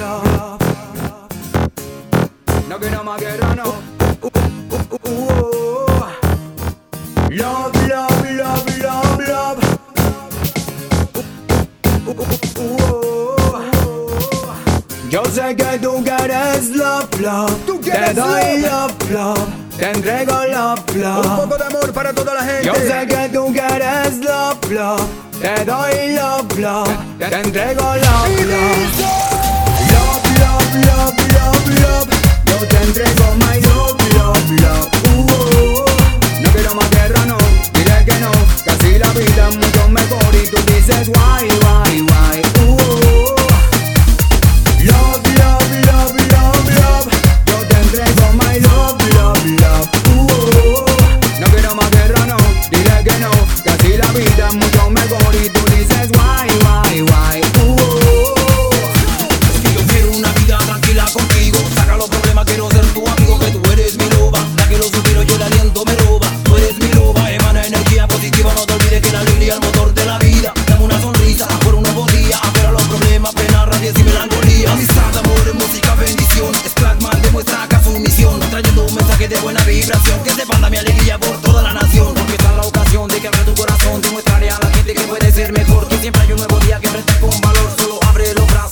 love. No quiero más guerra, no. Love, love, love, love, love. Yo sé que tú quieres love, love. Tú Te quieres doy love. love. Te entrego love, Un love. poco de amor para toda la gente. Yo sé que tú quieres love, love. Te doy love, love. Te entrego love, love. Love, love, love. Yo te entrego my love, love, positiva. No te olvides que la alegría es el motor de la vida. Dame una sonrisa por un nuevo día. Afuera los problemas, penas, rabias y melancolía. Amistad, amor, música, bendición. Es Blackman, demuestra acá su misión. Trayendo un mensaje de buena vibración. Que se expanda mi alegría por toda la nación. Porque esta es la ocasión de que abra tu corazón. Demostraré a la gente que puede ser mejor. Que siempre hay un nuevo día que enfrentar con valor. Solo abre los brazos.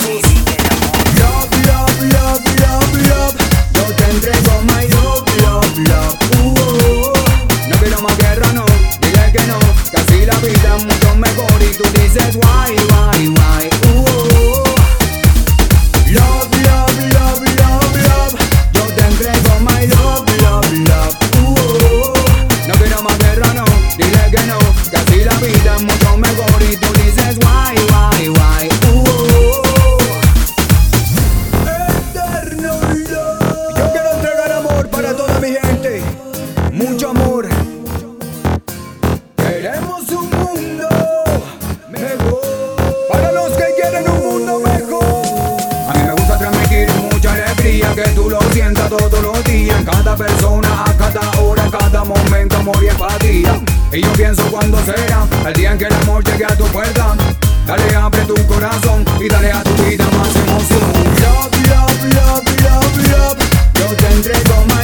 Queremos un mundo mejor. Para los que quieren un mundo mejor. A mí me gusta transmitir mucha alegría que tú lo sientas todos los días. En cada persona, a cada hora, en cada momento, amor y empatía. Y yo pienso cuándo será el día en que el amor llegue a tu puerta. Dale, abre tu corazón y dale a tu vida más emoción. Love, love, love, love, love. Yo te entrego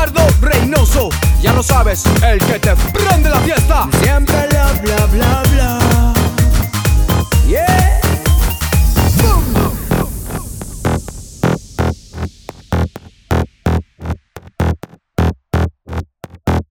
Ricardo Reynoso. Ya lo sabes, el que te prende la fiesta. Siempre bla bla bla bla. Yeah.